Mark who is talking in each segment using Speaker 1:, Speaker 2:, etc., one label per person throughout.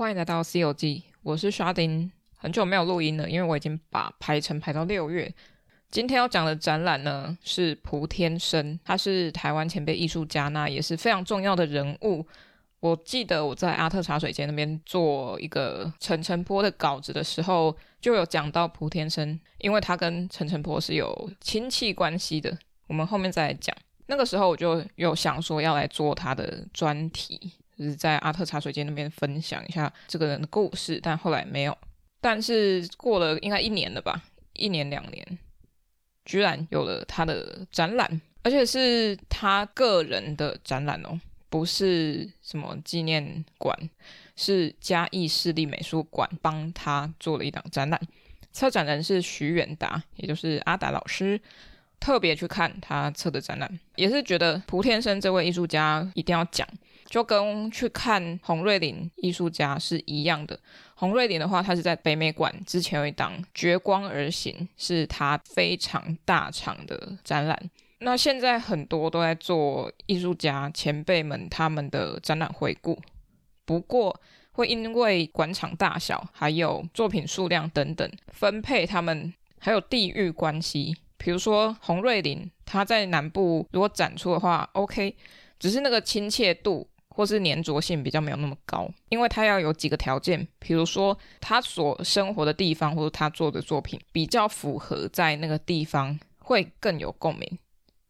Speaker 1: 欢迎来到 C 游记，我是刷丁，很久没有录音了，因为我已经把排程排到六月。今天要讲的展览呢是蒲天生，他是台湾前辈艺术家，那也是非常重要的人物。我记得我在阿特茶水间那边做一个陈澄波的稿子的时候，就有讲到蒲天生，因为他跟陈澄波是有亲戚关系的。我们后面再来讲。那个时候我就有想说要来做他的专题，就是在阿特茶水间那边分享一下这个人的故事，但后来没有。但是过了应该一年了吧，一年两年，居然有了他的展览，而且是他个人的展览哦。不是什么纪念馆，是嘉义市立美术馆帮他做了一档展览。策展人是徐远达，也就是阿达老师，特别去看他策的展览，也是觉得蒲天生这位艺术家一定要讲，就跟去看洪瑞麟艺术家是一样的。洪瑞麟的话，他是在北美馆之前有一档《绝光而行》，是他非常大场的展览。那现在很多都在做艺术家前辈们他们的展览回顾，不过会因为馆场大小、还有作品数量等等分配他们，还有地域关系。比如说洪瑞麟他在南部如果展出的话，OK，只是那个亲切度或是粘着性比较没有那么高，因为他要有几个条件，比如说他所生活的地方或者他做的作品比较符合在那个地方，会更有共鸣。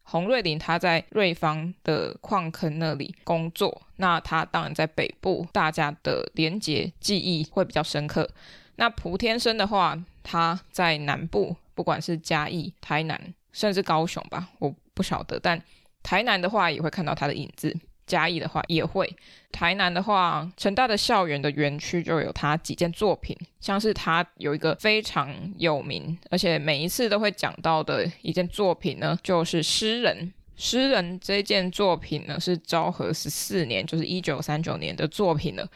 Speaker 1: 洪瑞麟他在瑞芳的矿坑那里工作，那他当然在北部，大家的连结记忆会比较深刻。那蒲天生的话，他在南部，不管是嘉义、台南，甚至高雄吧，我不晓得，但台南的话也会看到他的影子。嘉义的话也会，台南的话，成大的校园的园区就有他几件作品，像是他有一个非常有名，而且每一次都会讲到的一件作品呢，就是《诗人》。《诗人》这件作品呢，是昭和十四年，就是一九三九年的作品了。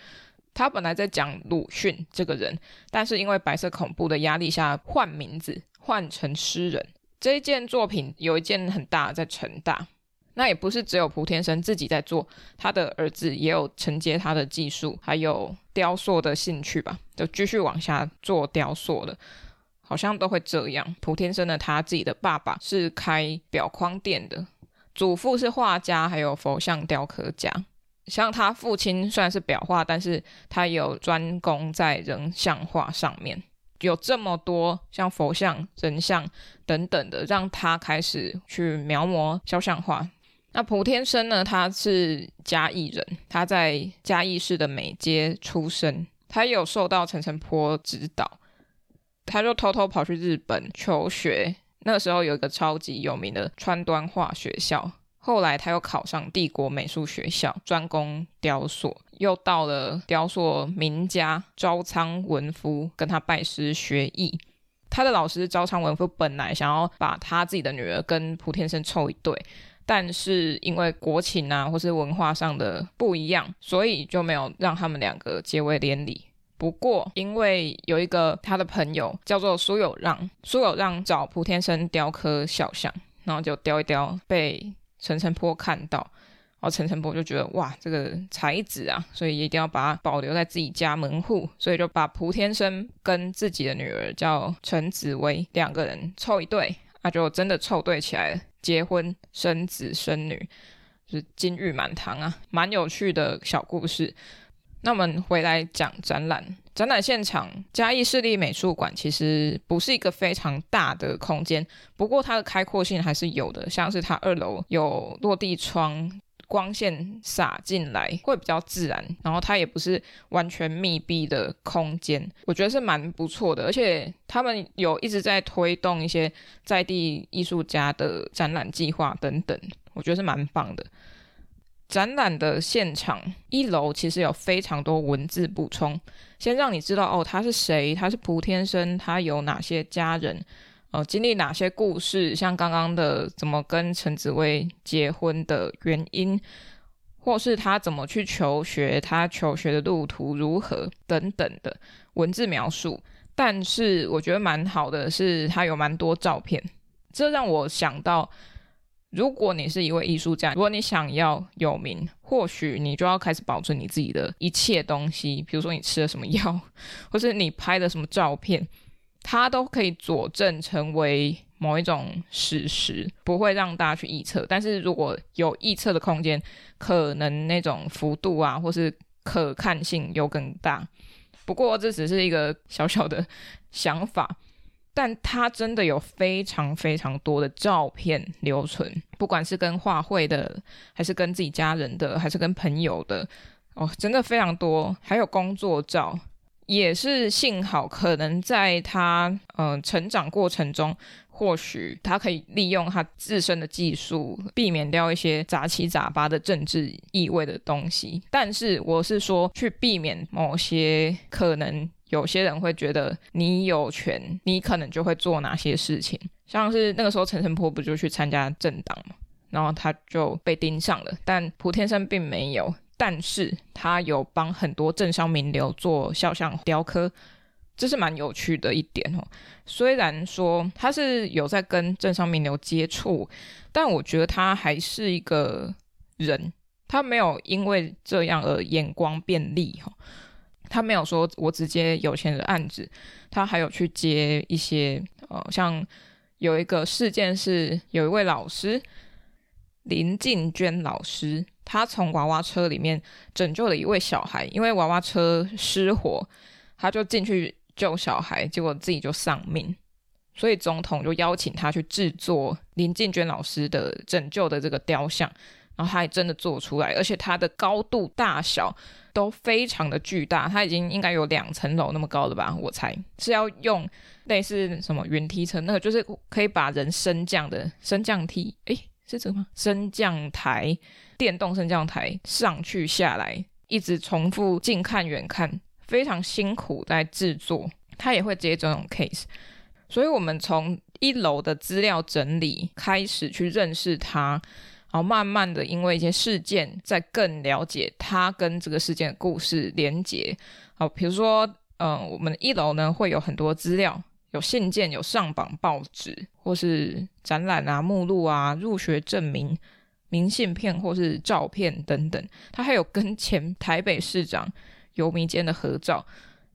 Speaker 1: 他本来在讲鲁迅这个人，但是因为白色恐怖的压力下换名字，换成诗人。这一件作品有一件很大，在成大。那也不是只有蒲天生自己在做，他的儿子也有承接他的技术，还有雕塑的兴趣吧，就继续往下做雕塑的，好像都会这样。蒲天生的他自己的爸爸是开裱框店的，祖父是画家，还有佛像雕刻家。像他父亲虽然是裱画，但是他有专攻在人像画上面，有这么多像佛像、人像等等的，让他开始去描摹肖像画。那蒲天生呢？他是嘉义人，他在嘉义市的美街出生，他有受到陈澄波指导，他就偷偷跑去日本求学。那时候有一个超级有名的川端画学校，后来他又考上帝国美术学校，专攻雕塑，又到了雕塑名家朝仓文夫跟他拜师学艺。他的老师朝仓文夫本来想要把他自己的女儿跟蒲天生凑一对。但是因为国情啊，或是文化上的不一样，所以就没有让他们两个结为连理。不过，因为有一个他的朋友叫做苏有让，苏有让找蒲天生雕刻肖像，然后就雕一雕，被陈澄波看到，然后陈澄波就觉得哇，这个才子啊，所以一定要把他保留在自己家门户，所以就把蒲天生跟自己的女儿叫陈紫薇两个人凑一对，那就真的凑对起来了。结婚生子生女，就是金玉满堂啊，蛮有趣的小故事。那我们回来讲展览，展览现场，嘉义市立美术馆其实不是一个非常大的空间，不过它的开阔性还是有的，像是它二楼有落地窗。光线洒进来会比较自然，然后它也不是完全密闭的空间，我觉得是蛮不错的。而且他们有一直在推动一些在地艺术家的展览计划等等，我觉得是蛮棒的。展览的现场一楼其实有非常多文字补充，先让你知道哦，他是谁，他是蒲天生，他有哪些家人。呃，经历哪些故事？像刚刚的怎么跟陈紫薇结婚的原因，或是他怎么去求学，他求学的路途如何等等的文字描述。但是我觉得蛮好的是，他有蛮多照片，这让我想到如果你是一位艺术家，如果你想要有名，或许你就要开始保存你自己的一切东西，比如说你吃了什么药，或是你拍的什么照片，它都可以佐证成为某一种史实，不会让大家去臆测。但是如果有臆测的空间，可能那种幅度啊，或是可看性又更大。不过这只是一个小小的想法。但他真的有非常非常多的照片留存，不管是跟画会的，还是跟自己家人的，还是跟朋友的，哦，真的非常多。还有工作照，也是幸好，可能在他嗯、成长过程中，或许他可以利用他自身的技术，避免掉一些杂七杂八的政治意味的东西。但是我是说，去避免某些可能。有些人会觉得你有权，你可能就会做哪些事情，像是那个时候陈澄波不就去参加政党嘛，然后他就被盯上了，但蒲天生并没有，但是他有帮很多政商名流做肖像雕刻，这是蛮有趣的一点哦。虽然说他是有在跟政商名流接触，但我觉得他还是一个人，他没有因为这样而眼光变利哈。他没有说我只接有钱的案子，他还有去接一些呃，像有一个事件是有一位老师林静娟老师，他从娃娃车里面拯救了一位小孩，因为娃娃车失火，他就进去救小孩，结果自己就丧命，所以总统就邀请他去制作林静娟老师的拯救的这个雕像，然后他也真的做出来，而且它的高度大小。都非常的巨大，它已经应该有两层楼那么高了吧？我猜是要用类似什么云梯车，那个就是可以把人升降的升降梯，诶，是这个吗？升降台，电动升降台上去下来，一直重复近看远看，非常辛苦在制作。他也会接这种 case，所以我们从一楼的资料整理开始去认识他。然后慢慢的，因为一些事件，再更了解他跟这个事件的故事连结。好，比如说，嗯、我们一楼呢会有很多资料，有信件，有上榜报纸，或是展览啊、目录啊、入学证明、明信片或是照片等等。他还有跟前台北市长游民间的合照，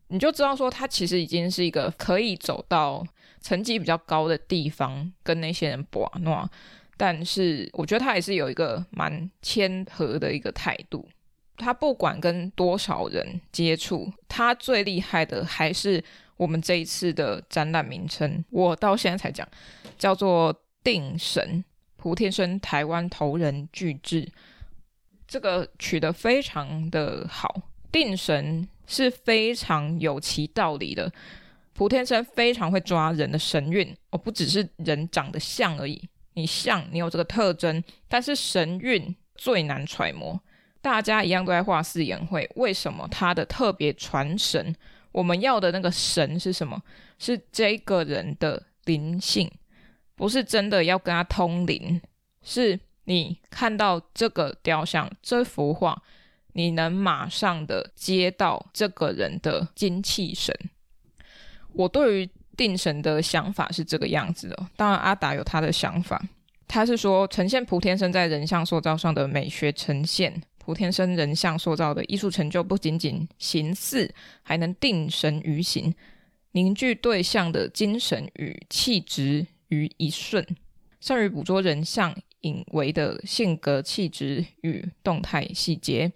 Speaker 1: 你就知道说他其实已经是一个可以走到层级比较高的地方，跟那些人搏诺。但是我觉得他也是有一个蛮谦和的一个态度。他不管跟多少人接触，他最厉害的还是我们这一次的展览名称。我到现在才讲，叫做“定神蒲天生台湾头人巨制”，这个取得非常的好。定神是非常有其道理的。蒲天生非常会抓人的神韵，而不只是人长得像而已。你像，你有这个特征，但是神韵最难揣摩。大家一样都在画四眼会，为什么他的特别传神？我们要的那个神是什么？是这个人的灵性，不是真的要跟他通灵。是你看到这个雕像、这幅画，你能马上的接到这个人的精气神。我对于。定神的想法是这个样子的，当然阿达有他的想法，他是说呈现蒲天生在人像塑造上的美学呈现，蒲天生人像塑造的艺术成就不仅仅形似，还能定神于形，凝聚对象的精神与气质于一瞬，善于捕捉人像隐微的性格气质与动态细节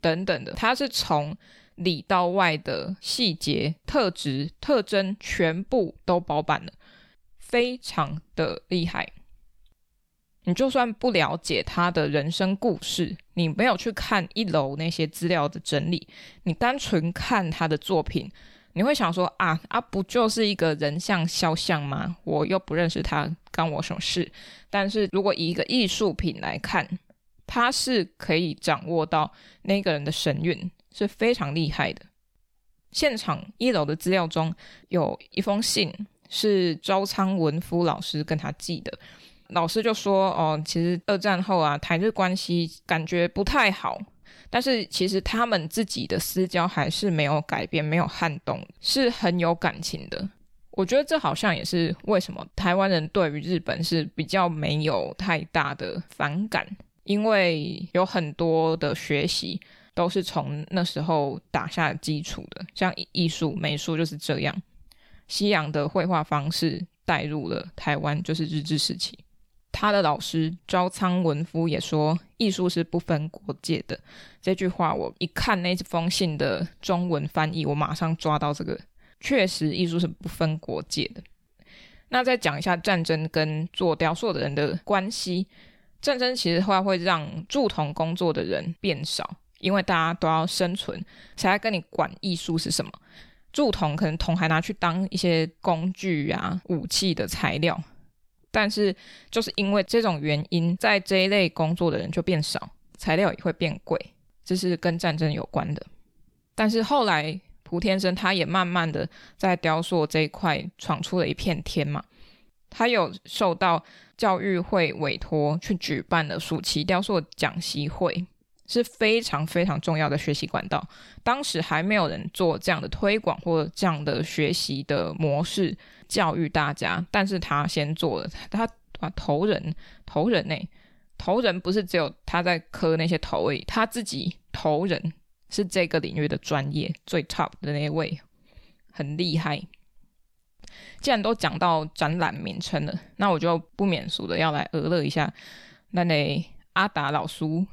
Speaker 1: 等等的，他是从。里到外的细节、特质、特征全部都包办了，非常的厉害。你就算不了解他的人生故事，你没有去看一楼那些资料的整理，你单纯看他的作品，你会想说啊啊，不就是一个人像肖像吗？我又不认识他，干我什么事？但是如果以一个艺术品来看，他是可以掌握到那个人的神韵。是非常厉害的。现场一楼的资料中有一封信，是朝仓文夫老师跟他寄的。老师就说：“哦，其实二战后啊，台日关系感觉不太好，但是其实他们自己的私交还是没有改变，没有撼动，是很有感情的。”我觉得这好像也是为什么台湾人对于日本是比较没有太大的反感，因为有很多的学习都是从那时候打下基础的，像艺术、美术就是这样，西洋的绘画方式带入了台湾，就是日治时期。他的老师招仓文夫也说：“艺术是不分国界的。”这句话我一看那封信的中文翻译，我马上抓到这个，确实艺术是不分国界的。那再讲一下战争跟做雕塑的人的关系。战争其实话会让铸铜工作的人变少，因为大家都要生存，谁来跟你管艺术是什么？铸铜可能铜还拿去当一些工具啊、武器的材料。但是，就是因为这种原因，在这一类工作的人就变少，材料也会变贵，这是跟战争有关的。但是后来，蒲天生他也慢慢的在雕塑这一块闯出了一片天嘛。他有受到教育会委托去举办的暑期雕塑讲习会，是非常非常重要的学习管道。当时还没有人做这样的推广或这样的学习的模式。教育大家，但是他先做了，他啊头人头人呢，头人不是只有他在磕那些头而已，他自己头人是这个领域的专业最 top 的那位，很厉害。既然都讲到展览名称了，那我就不免俗的要来讹乐一下，那那阿达老叔，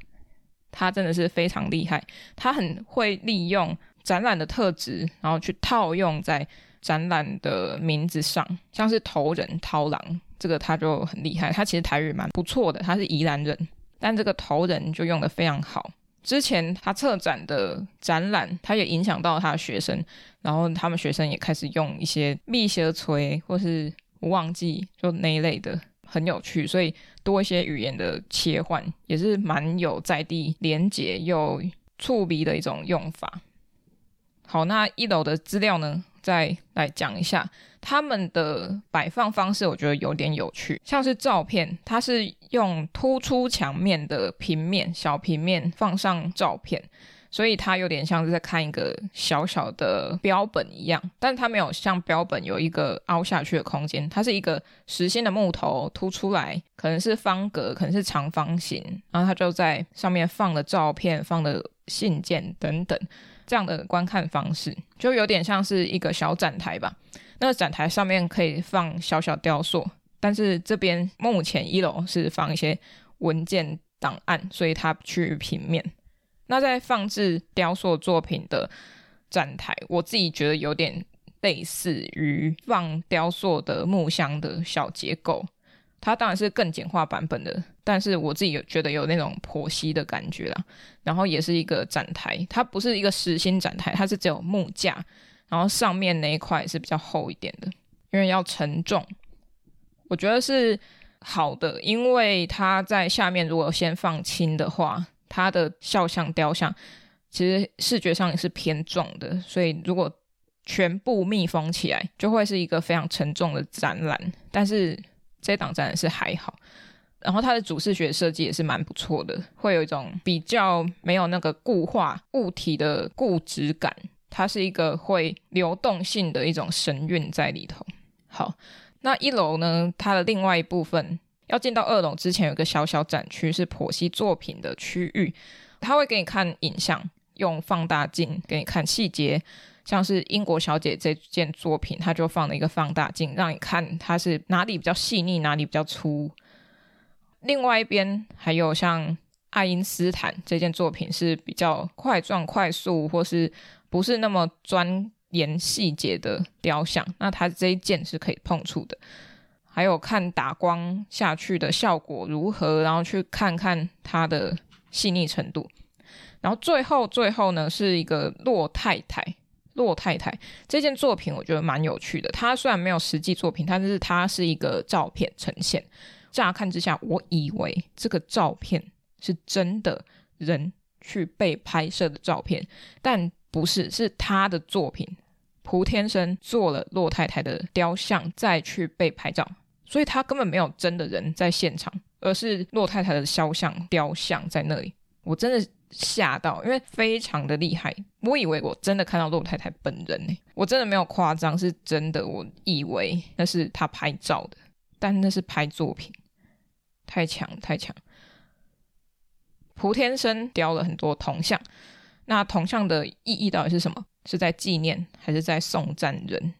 Speaker 1: 他真的是非常厉害，他很会利用展览的特质，然后去套用在。展览的名字上，像是头人桃郎，这个他就很厉害。他其实台语蛮不错的，他是宜兰人，但这个头人就用的非常好。之前他策展的展览，他也影响到他的学生，然后他们学生也开始用一些密协锤或是我忘记就那一类的，很有趣。所以多一些语言的切换，也是蛮有在地连结又触鼻的一种用法。好，那一楼的资料呢？再来讲一下他们的摆放方式，我觉得有点有趣。像是照片，它是用突出墙面的平面小平面放上照片，所以它有点像是在看一个小小的标本一样。但是它没有像标本有一个凹下去的空间，它是一个实心的木头凸出来，可能是方格，可能是长方形，然后它就在上面放了照片，放了信件等等。这样的观看方式就有点像是一个小展台吧。那个展台上面可以放小小雕塑，但是这边目前一楼是放一些文件档案，所以它趋于平面。那在放置雕塑作品的展台，我自己觉得有点类似于放雕塑的木箱的小结构。它当然是更简化版本的，但是我自己有觉得有那种婆媳的感觉啦。然后也是一个展台，它不是一个实心展台，它是只有木架，然后上面那一块是比较厚一点的，因为要承重。我觉得是好的，因为它在下面如果先放轻的话，它的肖像雕像其实视觉上也是偏重的，所以如果全部密封起来，就会是一个非常沉重的展览。但是这档展览是还好，然后它的主视觉设计也是蛮不错的，会有一种比较没有那个固化物体的固执感，它是一个会流动性的一种神韵在里头。好，那一楼呢，它的另外一部分要进到二楼之前，有个小小展区是剖析作品的区域，它会给你看影像，用放大镜给你看细节。像是英国小姐这件作品，它就放了一个放大镜，让你看它是哪里比较细腻，哪里比较粗。另外一边还有像爱因斯坦这件作品是比较块状、快速，或是不是那么钻研细节的雕像，那它这一件是可以碰触的。还有看打光下去的效果如何，然后去看看它的细腻程度。然后最后最后呢，是一个洛太太。洛太太这件作品我觉得蛮有趣的。它虽然没有实际作品，但是它是一个照片呈现。乍看之下，我以为这个照片是真的人去被拍摄的照片，但不是，是他的作品。蒲天生做了洛太太的雕像，再去被拍照，所以他根本没有真的人在现场，而是洛太太的肖像雕像在那里。我真的吓到，因为非常的厉害。我以为我真的看到洛太太本人呢，我真的没有夸张，是真的。我以为那是他拍照的，但那是拍作品，太强太强。蒲天生雕了很多铜像，那铜像的意义到底是什么？是在纪念，还是在送战人？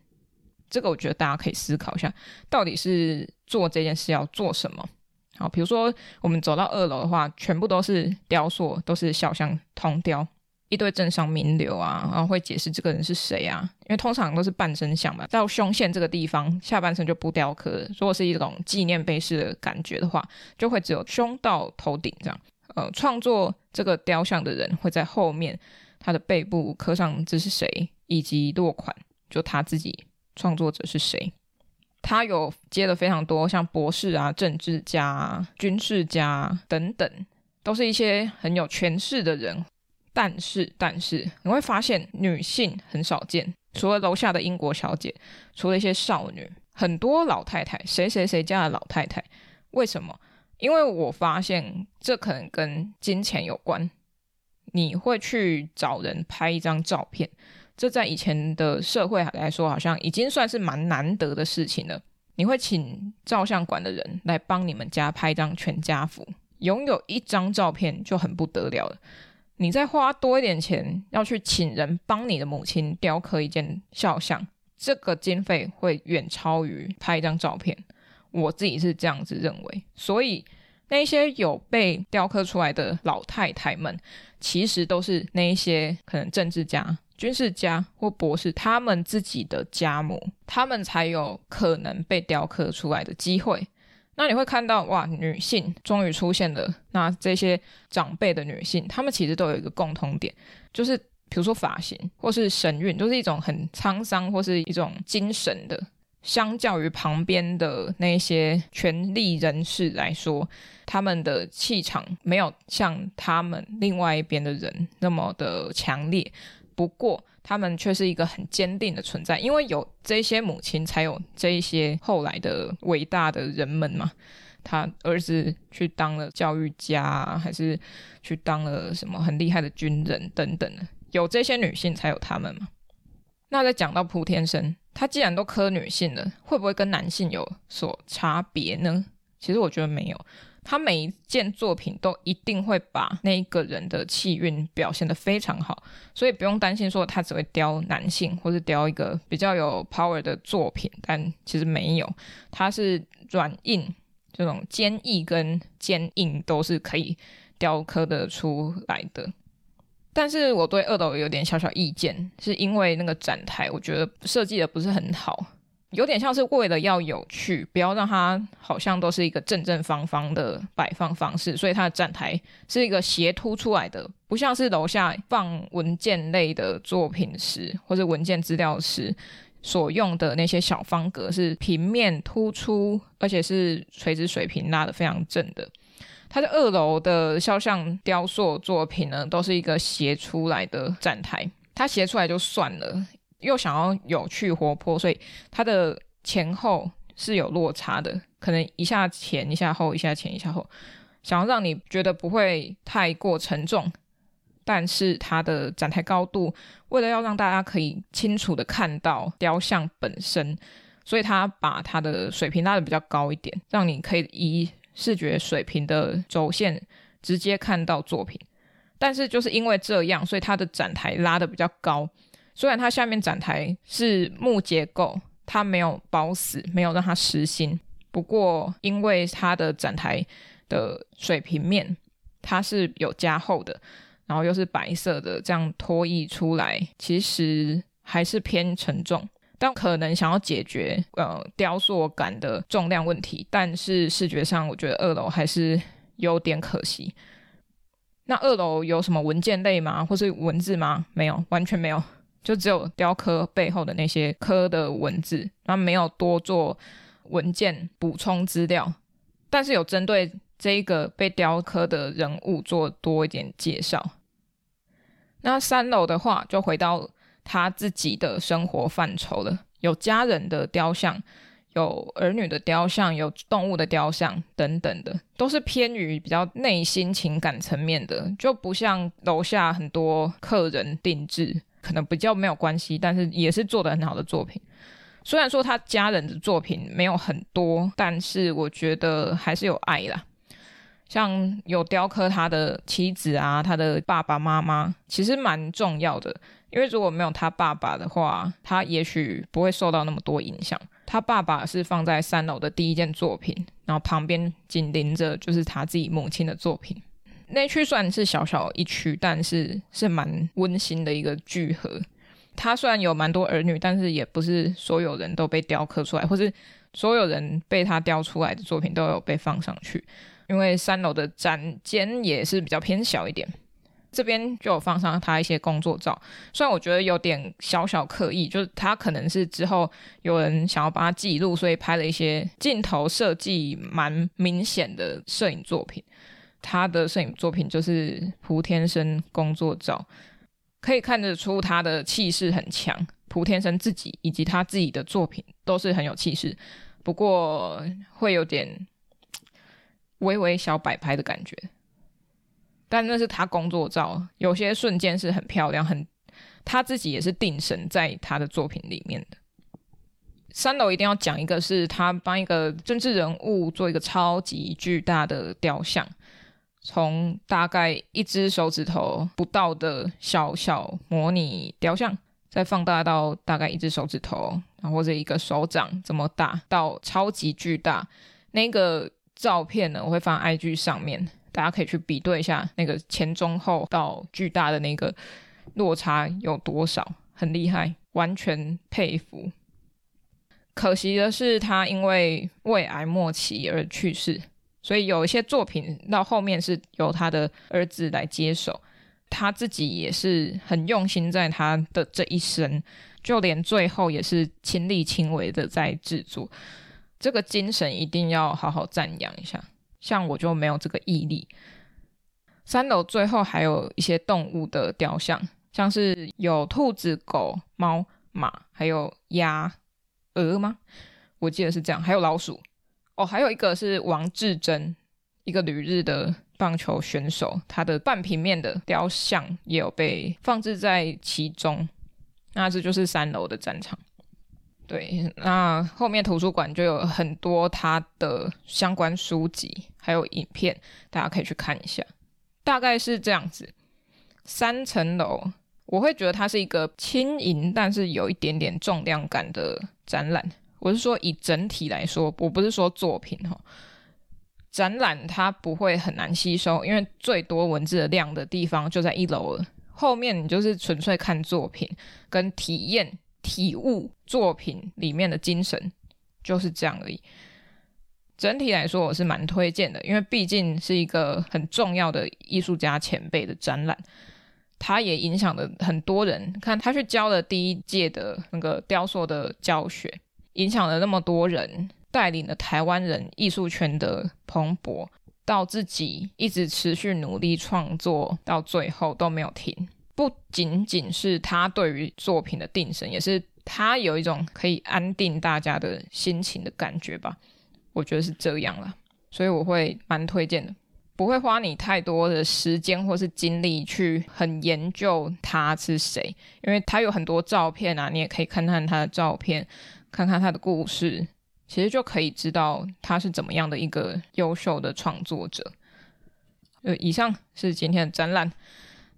Speaker 1: 这个我觉得大家可以思考一下，到底是做这件事要做什么？好，比如说我们走到二楼的话，全部都是雕塑，都是肖像铜雕，一堆政商名流啊，然后会解释这个人是谁啊，因为通常都是半身像嘛，到胸线这个地方，下半身就不雕刻。如果是一种纪念碑式的感觉的话，就会只有胸到头顶这样。呃，创作这个雕像的人会在后面他的背部刻上这是谁，以及落款，就他自己创作者是谁。他有接了非常多，像博士啊、政治家啊、军事家啊等等，都是一些很有权势的人。但是，但是你会发现女性很少见，除了楼下的英国小姐，除了一些少女，很多老太太，谁谁谁家的老太太，为什么？因为我发现这可能跟金钱有关。你会去找人拍一张照片。这在以前的社会来说，好像已经算是蛮难得的事情了。你会请照相馆的人来帮你们家拍一张全家福，拥有一张照片就很不得了了。你再花多一点钱要去请人帮你的母亲雕刻一件肖像，这个经费会远超于拍一张照片。我自己是这样子认为。所以那些有被雕刻出来的老太太们，其实都是那一些可能政治家。军事家或博士，他们自己的家母，他们才有可能被雕刻出来的机会。那你会看到，哇，女性终于出现了。那这些长辈的女性，她们其实都有一个共同点，就是比如说发型或是神韵，都是一种很沧桑或是一种精神的。相较于旁边的那些权力人士来说，他们的气场没有像他们另外一边的人那么的强烈。不过，他们却是一个很坚定的存在，因为有这些母亲，才有这一些后来的伟大的人们嘛。他儿子去当了教育家，还是去当了什么很厉害的军人等等的，有这些女性，才有他们嘛。那再讲到蒲天生，他既然都磕女性了，会不会跟男性有所差别呢？其实我觉得没有。他每一件作品都一定会把那个人的气韵表现得非常好，所以不用担心说他只会雕男性或是雕一个比较有 power 的作品，但其实没有，他是软硬这种坚毅跟坚硬都是可以雕刻得出来的。但是我对二楼有点小小意见，是因为那个展台我觉得设计的不是很好。有点像是为了要有趣，不要让它好像都是一个正正方方的摆放方式，所以它的展台是一个斜凸出来的，不像是楼下放文件类的作品时或者文件资料时所用的那些小方格是平面突出，而且是垂直水平拉的非常正的。它的二楼的肖像雕塑作品呢，都是一个斜出来的展台，它斜出来就算了。又想要有趣活泼，所以它的前后是有落差的，可能一下前一下后，一下前一下后，想要让你觉得不会太过沉重。但是它的展台高度，为了要让大家可以清楚的看到雕像本身，所以它把它的水平拉的比较高一点，让你可以以视觉水平的轴线直接看到作品。但是就是因为这样，所以它的展台拉的比较高。虽然它下面展台是木结构，它没有包死，没有让它实心。不过，因为它的展台的水平面它是有加厚的，然后又是白色的，这样拖曳出来，其实还是偏沉重。但可能想要解决呃雕塑感的重量问题，但是视觉上我觉得二楼还是有点可惜。那二楼有什么文件类吗？或是文字吗？没有，完全没有。就只有雕刻背后的那些刻的文字，然后没有多做文件补充资料，但是有针对这一个被雕刻的人物做多一点介绍。那三楼的话，就回到他自己的生活范畴了，有家人的雕像，有儿女的雕像，有动物的雕像等等的，都是偏于比较内心情感层面的，就不像楼下很多客人定制，可能比较没有关系，但是也是做的很好的作品。虽然说他家人的作品没有很多，但是我觉得还是有爱啦。像有雕刻他的妻子啊，他的爸爸妈妈，其实蛮重要的。因为如果没有他爸爸的话，他也许不会受到那么多影响。他爸爸是放在三楼的第一件作品，然后旁边紧邻着就是他自己母亲的作品。那区算是小小一区，但是是蛮温馨的一个聚合。他虽然有蛮多儿女，但是也不是所有人都被雕刻出来，或是所有人被他雕出来的作品都有被放上去。因为三楼的展间也是比较偏小一点，这边就有放上他一些工作照。虽然我觉得有点小小刻意，就是他可能是之后有人想要把它记录，所以拍了一些镜头设计蛮明显的摄影作品。他的摄影作品就是蒲天生工作照，可以看得出他的气势很强。蒲天生自己以及他自己的作品都是很有气势，不过会有点。微微小摆拍的感觉，但那是他工作照，有些瞬间是很漂亮，很他自己也是定神在他的作品里面的。三楼一定要讲一个，是他帮一个政治人物做一个超级巨大的雕像，从大概一只手指头不到的小小模拟雕像，再放大到大概一只手指头，然后或者一个手掌这么大，到超级巨大那个。照片呢，我会放 IG 上面，大家可以去比对一下那个前中后到巨大的那个落差有多少，很厉害，完全佩服。可惜的是，他因为胃癌末期而去世，所以有一些作品到后面是由他的儿子来接手，他自己也是很用心在他的这一生，就连最后也是亲力亲为的在制作。这个精神一定要好好赞扬一下，像我就没有这个毅力。三楼最后还有一些动物的雕像，像是有兔子、狗、猫、马，还有鸭、鹅吗？我记得是这样，还有老鼠。哦，还有一个是王志珍，一个旅日的棒球选手，他的半平面的雕像也有被放置在其中。那这就是三楼的战场。对，那后面图书馆就有很多他的相关书籍，还有影片，大家可以去看一下。大概是这样子，三层楼，我会觉得它是一个轻盈，但是有一点点重量感的展览。我是说以整体来说，我不是说作品哈。展览它不会很难吸收，因为最多文字的量的地方就在一楼了，后面你就是纯粹看作品跟体验。体悟作品里面的精神就是这样而已。整体来说，我是蛮推荐的，因为毕竟是一个很重要的艺术家前辈的展览，他也影响了很多人。看他去教了第一届的那个雕塑的教学，影响了那么多人，带领了台湾人艺术圈的蓬勃，到自己一直持续努力创作，到最后都没有停。不仅仅是他对于作品的定神，也是他有一种可以安定大家的心情的感觉吧。我觉得是这样啦，所以我会蛮推荐的，不会花你太多的时间或是精力去很研究他是谁，因为他有很多照片啊，你也可以看看他的照片，看看他的故事，其实就可以知道他是怎么样的一个优秀的创作者。呃，以上是今天的展览，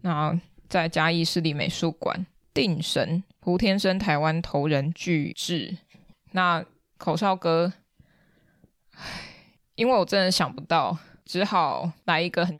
Speaker 1: 那。在嘉义市立美术馆定神胡天生台湾头人巨制，那口哨歌，唉，因为我真的想不到，只好来一个很。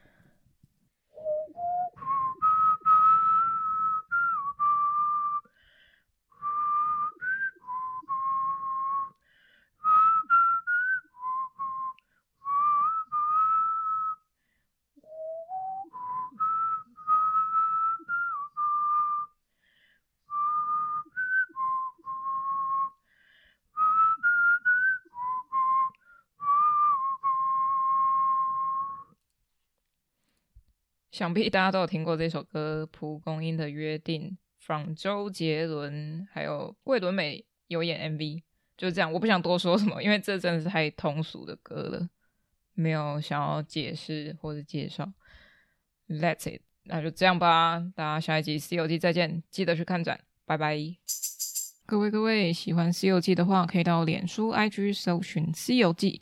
Speaker 1: 想必大家都有听过这首歌《蒲公英的约定》，from 周杰伦，还有桂纶镁有演 MV。就这样，我不想多说什么，因为这真的是太通俗的歌了，没有想要解释或者介绍。That's it，那就这样吧，大家下一集《西游记》再见，记得去看展，拜拜。各位各位，喜欢《西游记》的话，可以到脸书、IG 搜寻《西游记》。